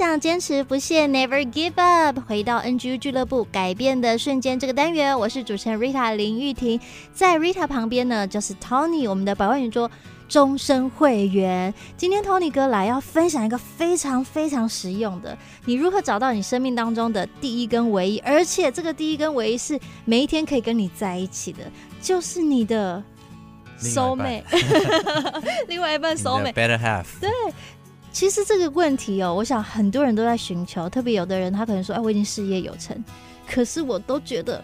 想坚持不懈，Never give up。回到 NGU 俱乐部，改变的瞬间这个单元，我是主持人 Rita 林玉婷，在 Rita 旁边呢，就是 Tony，我们的百万圆桌终身会员。今天 Tony 哥来要分享一个非常非常实用的，你如何找到你生命当中的第一跟唯一，而且这个第一跟唯一是每一天可以跟你在一起的，就是你的 soulmate，另外一半 soulmate better half，对。其实这个问题哦，我想很多人都在寻求，特别有的人他可能说：“哎，我已经事业有成，可是我都觉得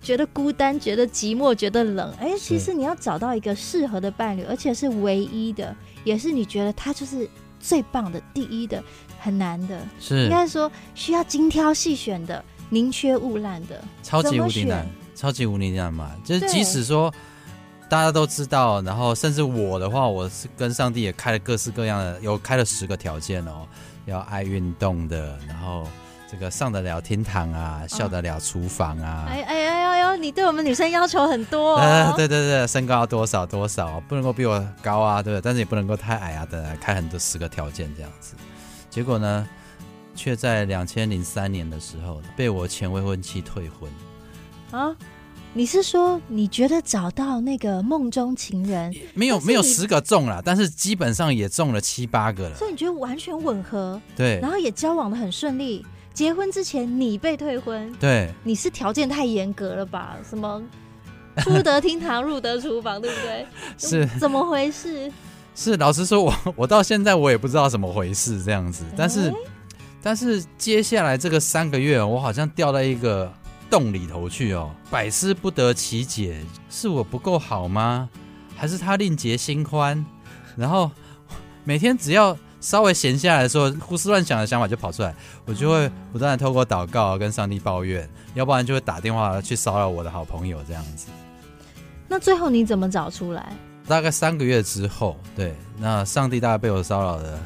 觉得孤单，觉得寂寞，觉得冷。”哎，其实你要找到一个适合的伴侣，而且是唯一的，也是你觉得他就是最棒的、第一的，很难的。是应该说需要精挑细选的、宁缺毋滥的，超级无敌难，超级无敌难嘛！就是即使说。大家都知道，然后甚至我的话，我是跟上帝也开了各式各样的，有开了十个条件哦，要爱运动的，然后这个上得了天堂啊，哦、下得了厨房啊。哎哎哎呦呦，你对我们女生要求很多哦。呃、对对对，身高要多少多少，不能够比我高啊，对不对？但是也不能够太矮啊，等等，开很多十个条件这样子。结果呢，却在两千零三年的时候被我前未婚妻退婚。啊？你是说你觉得找到那个梦中情人没有没有十个中了，但是基本上也中了七八个了，所以你觉得完全吻合？对，然后也交往的很顺利。结婚之前你被退婚，对，你是条件太严格了吧？什么出得厅堂入得厨房，对不对？是怎么回事？是老实说，我我到现在我也不知道怎么回事这样子，但是、欸、但是接下来这个三个月，我好像掉到一个。洞里头去哦，百思不得其解，是我不够好吗？还是他另结新欢？然后每天只要稍微闲下来的时候，胡思乱想的想法就跑出来，我就会不断的透过祷告跟上帝抱怨，要不然就会打电话去骚扰我的好朋友这样子。那最后你怎么找出来？大概三个月之后，对，那上帝大概被我骚扰的，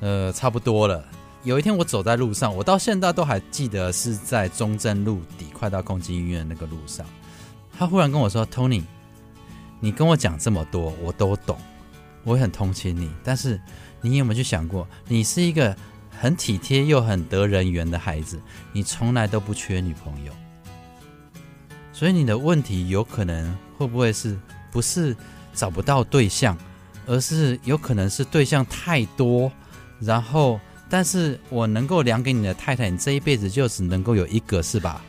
呃，差不多了。有一天我走在路上，我到现在都还记得是在中正路底快到共济医院那个路上，他忽然跟我说：“Tony，你跟我讲这么多，我都懂，我很同情你。但是你有没有去想过，你是一个很体贴又很得人缘的孩子，你从来都不缺女朋友，所以你的问题有可能会不会是不是找不到对象，而是有可能是对象太多，然后。”但是我能够量给你的太太，你这一辈子就只能够有一个，是吧？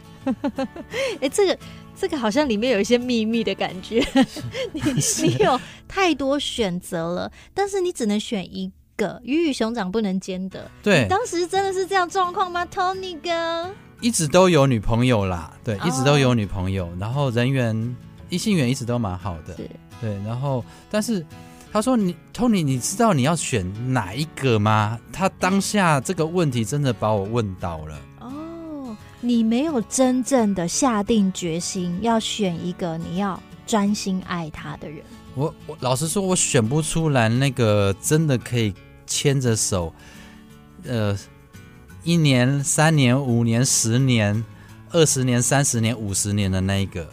哎，这个这个好像里面有一些秘密的感觉。你你有太多选择了，但是你只能选一个，鱼与熊掌不能兼得。对，当时真的是这样状况吗，Tony 哥？一直都有女朋友啦，对，一直都有女朋友，oh. 然后人缘、异性缘一直都蛮好的，对，然后但是。他说：“你，Tony，你知道你要选哪一个吗？”他当下这个问题真的把我问倒了。哦，你没有真正的下定决心要选一个你要专心爱他的人。我我老实说，我选不出来那个真的可以牵着手，呃，一年、三年、五年、十年、二十年、三十年、五十年的那一个。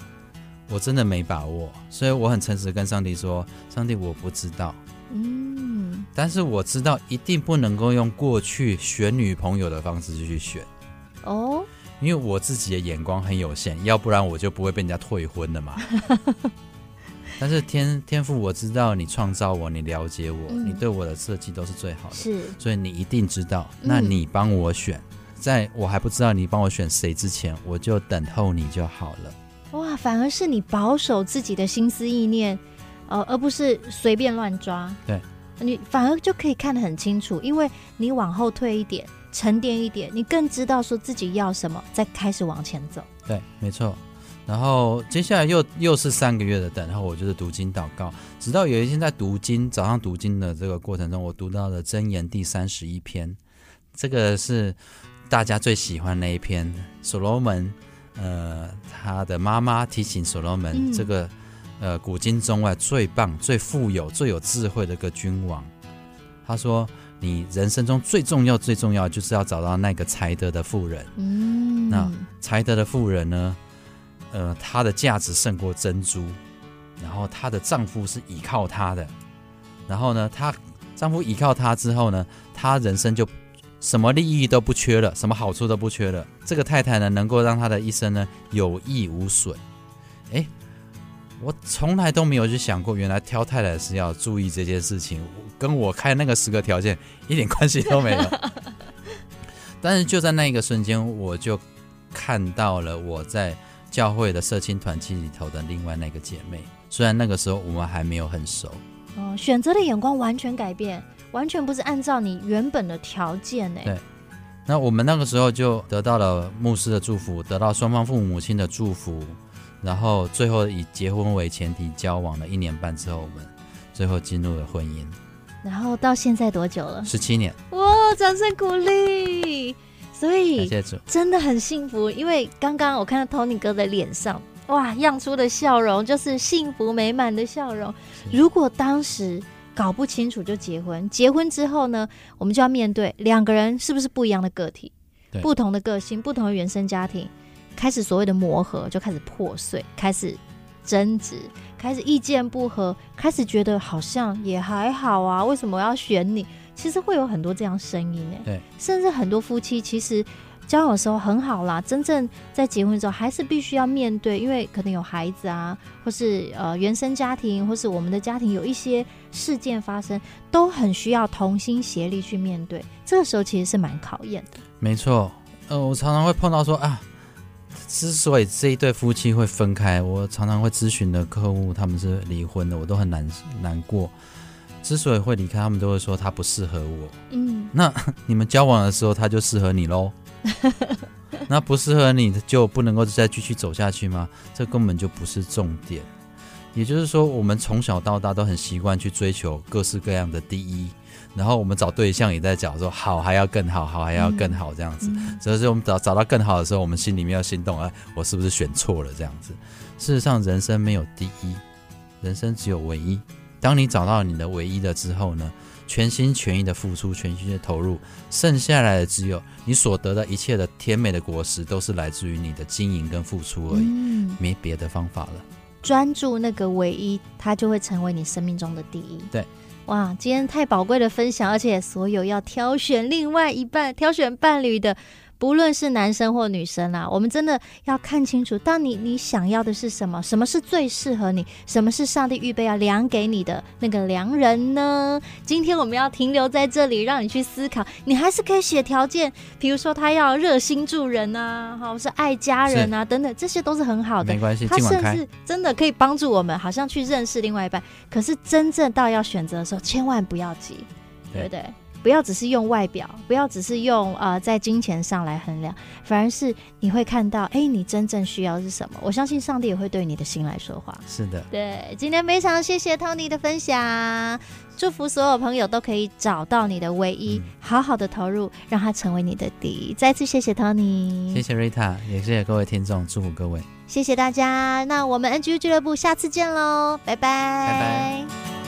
我真的没把握，所以我很诚实跟上帝说：“上帝，我不知道。”嗯，但是我知道一定不能够用过去选女朋友的方式去选哦，因为我自己的眼光很有限，要不然我就不会被人家退婚了嘛。但是天天赋，我知道你创造我，你了解我，嗯、你对我的设计都是最好的，是，所以你一定知道。那你帮我选，嗯、在我还不知道你帮我选谁之前，我就等候你就好了。哇，反而是你保守自己的心思意念，呃，而不是随便乱抓。对，你反而就可以看得很清楚，因为你往后退一点，沉淀一点，你更知道说自己要什么，再开始往前走。对，没错。然后接下来又又是三个月的等候，然后我就是读经祷告，直到有一天在读经，早上读经的这个过程中，我读到了箴言第三十一篇，这个是。大家最喜欢那一篇，所罗门，呃，他的妈妈提醒所罗门，嗯、这个呃古今中外最棒、最富有、最有智慧的一个君王。他说：“你人生中最重要、最重要，就是要找到那个才德的妇人。嗯，那才德的妇人呢？呃，她的价值胜过珍珠。然后她的丈夫是依靠她的。然后呢，她丈夫依靠她之后呢，她人生就什么利益都不缺了，什么好处都不缺了。这个太太呢，能够让她的一生呢有益无损。哎。”我从来都没有去想过，原来挑太太是要注意这件事情，跟我开那个十个条件一点关系都没有。但是就在那一个瞬间，我就看到了我在教会的社青团契里头的另外那个姐妹。虽然那个时候我们还没有很熟，哦，选择的眼光完全改变，完全不是按照你原本的条件呢。对，那我们那个时候就得到了牧师的祝福，得到双方父母亲的祝福。然后最后以结婚为前提交往了一年半之后，我们最后进入了婚姻。然后到现在多久了？十七年。哇，掌声鼓励！所以真的很幸福，因为刚刚我看到 Tony 哥的脸上，哇，漾出的笑容就是幸福美满的笑容。如果当时搞不清楚就结婚，结婚之后呢，我们就要面对两个人是不是不一样的个体，不同的个性，不同的原生家庭。开始所谓的磨合就开始破碎，开始争执，开始意见不合，开始觉得好像也还好啊，为什么我要选你？其实会有很多这样声音诶，对，甚至很多夫妻其实交往的时候很好啦，真正在结婚之后还是必须要面对，因为可能有孩子啊，或是呃原生家庭，或是我们的家庭有一些事件发生，都很需要同心协力去面对。这个时候其实是蛮考验的。没错，呃，我常常会碰到说啊。之所以这一对夫妻会分开，我常常会咨询的客户他们是离婚的，我都很难难过。之所以会离开，他们都会说他不适合我。嗯，那 你们交往的时候他就适合你喽？那不适合你就不能够再继续走下去吗？这根本就不是重点。也就是说，我们从小到大都很习惯去追求各式各样的第一。然后我们找对象也在讲说好还要更好，好还要更好这样子。所以说我们找找到更好的时候，我们心里面要心动啊，我是不是选错了这样子？事实上，人生没有第一，人生只有唯一。当你找到你的唯一的之后呢，全心全意的付出，全心的投入，剩下来的只有你所得的一切的甜美的果实，都是来自于你的经营跟付出而已，没别的方法了。专注那个唯一，它就会成为你生命中的第一。对。哇，今天太宝贵的分享，而且所有要挑选另外一半、挑选伴侣的。不论是男生或女生啊，我们真的要看清楚，当你你想要的是什么，什么是最适合你，什么是上帝预备要量给你的那个良人呢？今天我们要停留在这里，让你去思考。你还是可以写条件，比如说他要热心助人啊，好是爱家人啊，等等，这些都是很好的。没关系，他甚至真的可以帮助我们，好像去认识另外一半。可是真正到要选择的时候，千万不要急，对不对？不要只是用外表，不要只是用呃在金钱上来衡量，反而是你会看到，哎，你真正需要是什么？我相信上帝也会对你的心来说话。是的，对，今天非常谢谢 Tony 的分享，祝福所有朋友都可以找到你的唯一，嗯、好好的投入，让他成为你的第一。再次谢谢 Tony，谢谢 Rita，也谢谢各位听众，祝福各位，谢谢大家。那我们 NGU 俱乐部下次见喽，拜拜，拜拜。